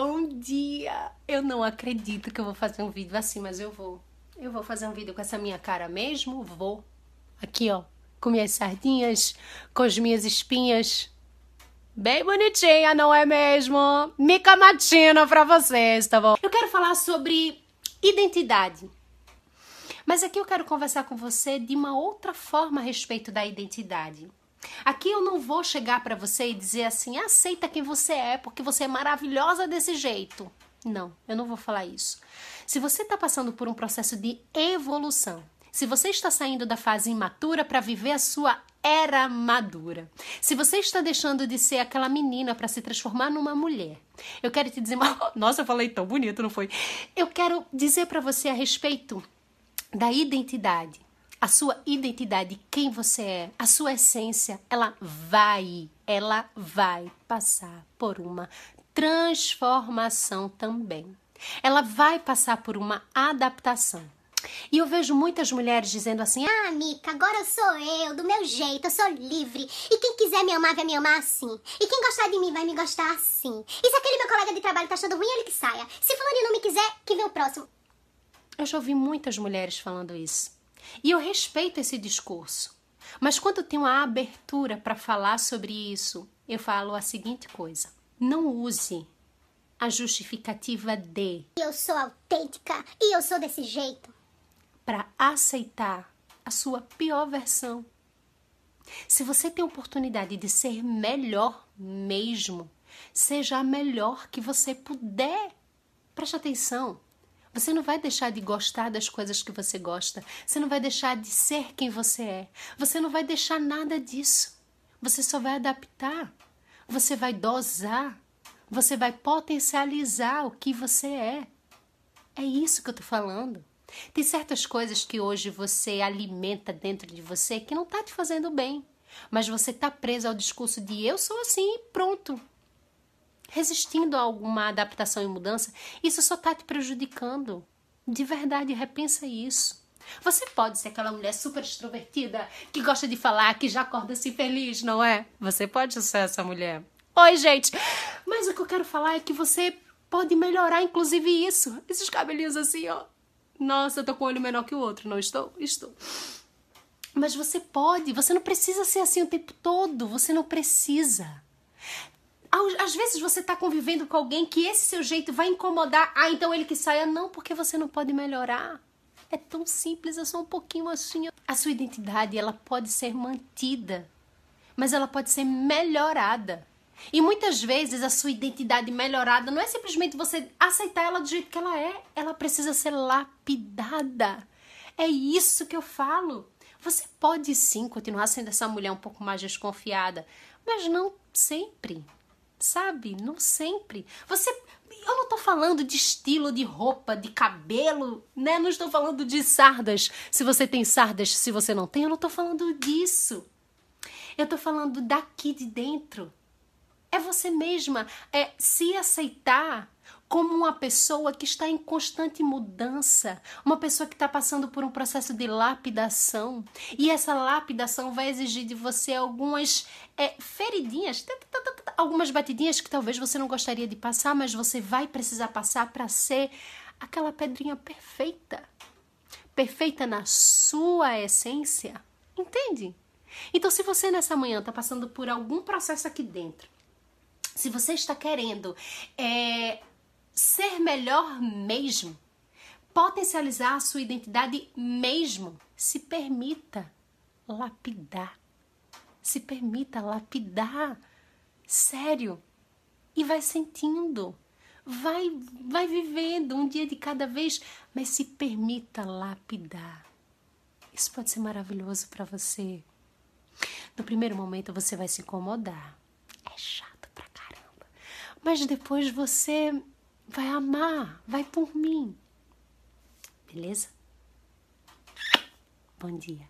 Bom dia! Eu não acredito que eu vou fazer um vídeo assim, mas eu vou. Eu vou fazer um vídeo com essa minha cara mesmo? Vou. Aqui, ó. Com minhas sardinhas, com as minhas espinhas. Bem bonitinha, não é mesmo? Mica matina pra vocês, tá bom? Eu quero falar sobre identidade. Mas aqui eu quero conversar com você de uma outra forma a respeito da identidade. Aqui eu não vou chegar para você e dizer assim, aceita quem você é, porque você é maravilhosa desse jeito. Não, eu não vou falar isso. Se você está passando por um processo de evolução, se você está saindo da fase imatura para viver a sua era madura, se você está deixando de ser aquela menina para se transformar numa mulher, eu quero te dizer, nossa, eu falei tão bonito, não foi? Eu quero dizer para você a respeito da identidade a sua identidade, quem você é, a sua essência, ela vai, ela vai passar por uma transformação também. Ela vai passar por uma adaptação. E eu vejo muitas mulheres dizendo assim: Ah, Mica, agora sou eu, do meu jeito, eu sou livre. E quem quiser me amar, vai me amar assim. E quem gostar de mim, vai me gostar assim. E se aquele meu colega de trabalho tá achando ruim, ele que saia. Se fulano não me quiser, que vem o próximo. Eu já ouvi muitas mulheres falando isso. E eu respeito esse discurso. Mas quando tenho a abertura para falar sobre isso, eu falo a seguinte coisa: não use a justificativa de eu sou autêntica e eu sou desse jeito para aceitar a sua pior versão. Se você tem oportunidade de ser melhor mesmo, seja a melhor que você puder. Preste atenção. Você não vai deixar de gostar das coisas que você gosta. Você não vai deixar de ser quem você é. Você não vai deixar nada disso. Você só vai adaptar. Você vai dosar. Você vai potencializar o que você é. É isso que eu tô falando. Tem certas coisas que hoje você alimenta dentro de você que não tá te fazendo bem. Mas você tá preso ao discurso de eu sou assim e pronto resistindo a alguma adaptação e mudança, isso só está te prejudicando. De verdade, repensa isso. Você pode ser aquela mulher super extrovertida que gosta de falar, que já acorda assim feliz, não é? Você pode ser essa mulher. Oi, gente! Mas o que eu quero falar é que você pode melhorar, inclusive, isso. Esses cabelinhos assim, ó. Nossa, eu tô com o olho menor que o outro, não estou? Estou. Mas você pode, você não precisa ser assim o tempo todo, você não precisa. Às vezes você está convivendo com alguém que esse seu jeito vai incomodar. Ah, então ele que saia. Não, porque você não pode melhorar. É tão simples, é só um pouquinho assim. A sua identidade, ela pode ser mantida, mas ela pode ser melhorada. E muitas vezes a sua identidade melhorada não é simplesmente você aceitar ela do jeito que ela é, ela precisa ser lapidada. É isso que eu falo. Você pode sim continuar sendo essa mulher um pouco mais desconfiada, mas não sempre sabe? Não sempre. Você. Eu não tô falando de estilo de roupa, de cabelo, né? Não estou falando de sardas. Se você tem sardas, se você não tem, eu não tô falando disso. Eu tô falando daqui de dentro. É você mesma. É se aceitar como uma pessoa que está em constante mudança, uma pessoa que está passando por um processo de lapidação. E essa lapidação vai exigir de você algumas é, feridinhas, algumas batidinhas que talvez você não gostaria de passar, mas você vai precisar passar para ser aquela pedrinha perfeita. Perfeita na sua essência. Entende? Então, se você nessa manhã está passando por algum processo aqui dentro, se você está querendo é, melhor mesmo, potencializar a sua identidade mesmo, se permita lapidar. Se permita lapidar. Sério. E vai sentindo. Vai, vai vivendo um dia de cada vez, mas se permita lapidar. Isso pode ser maravilhoso para você. No primeiro momento você vai se incomodar. É chato pra caramba. Mas depois você vai amar, vai por mim. Beleza? Bom dia.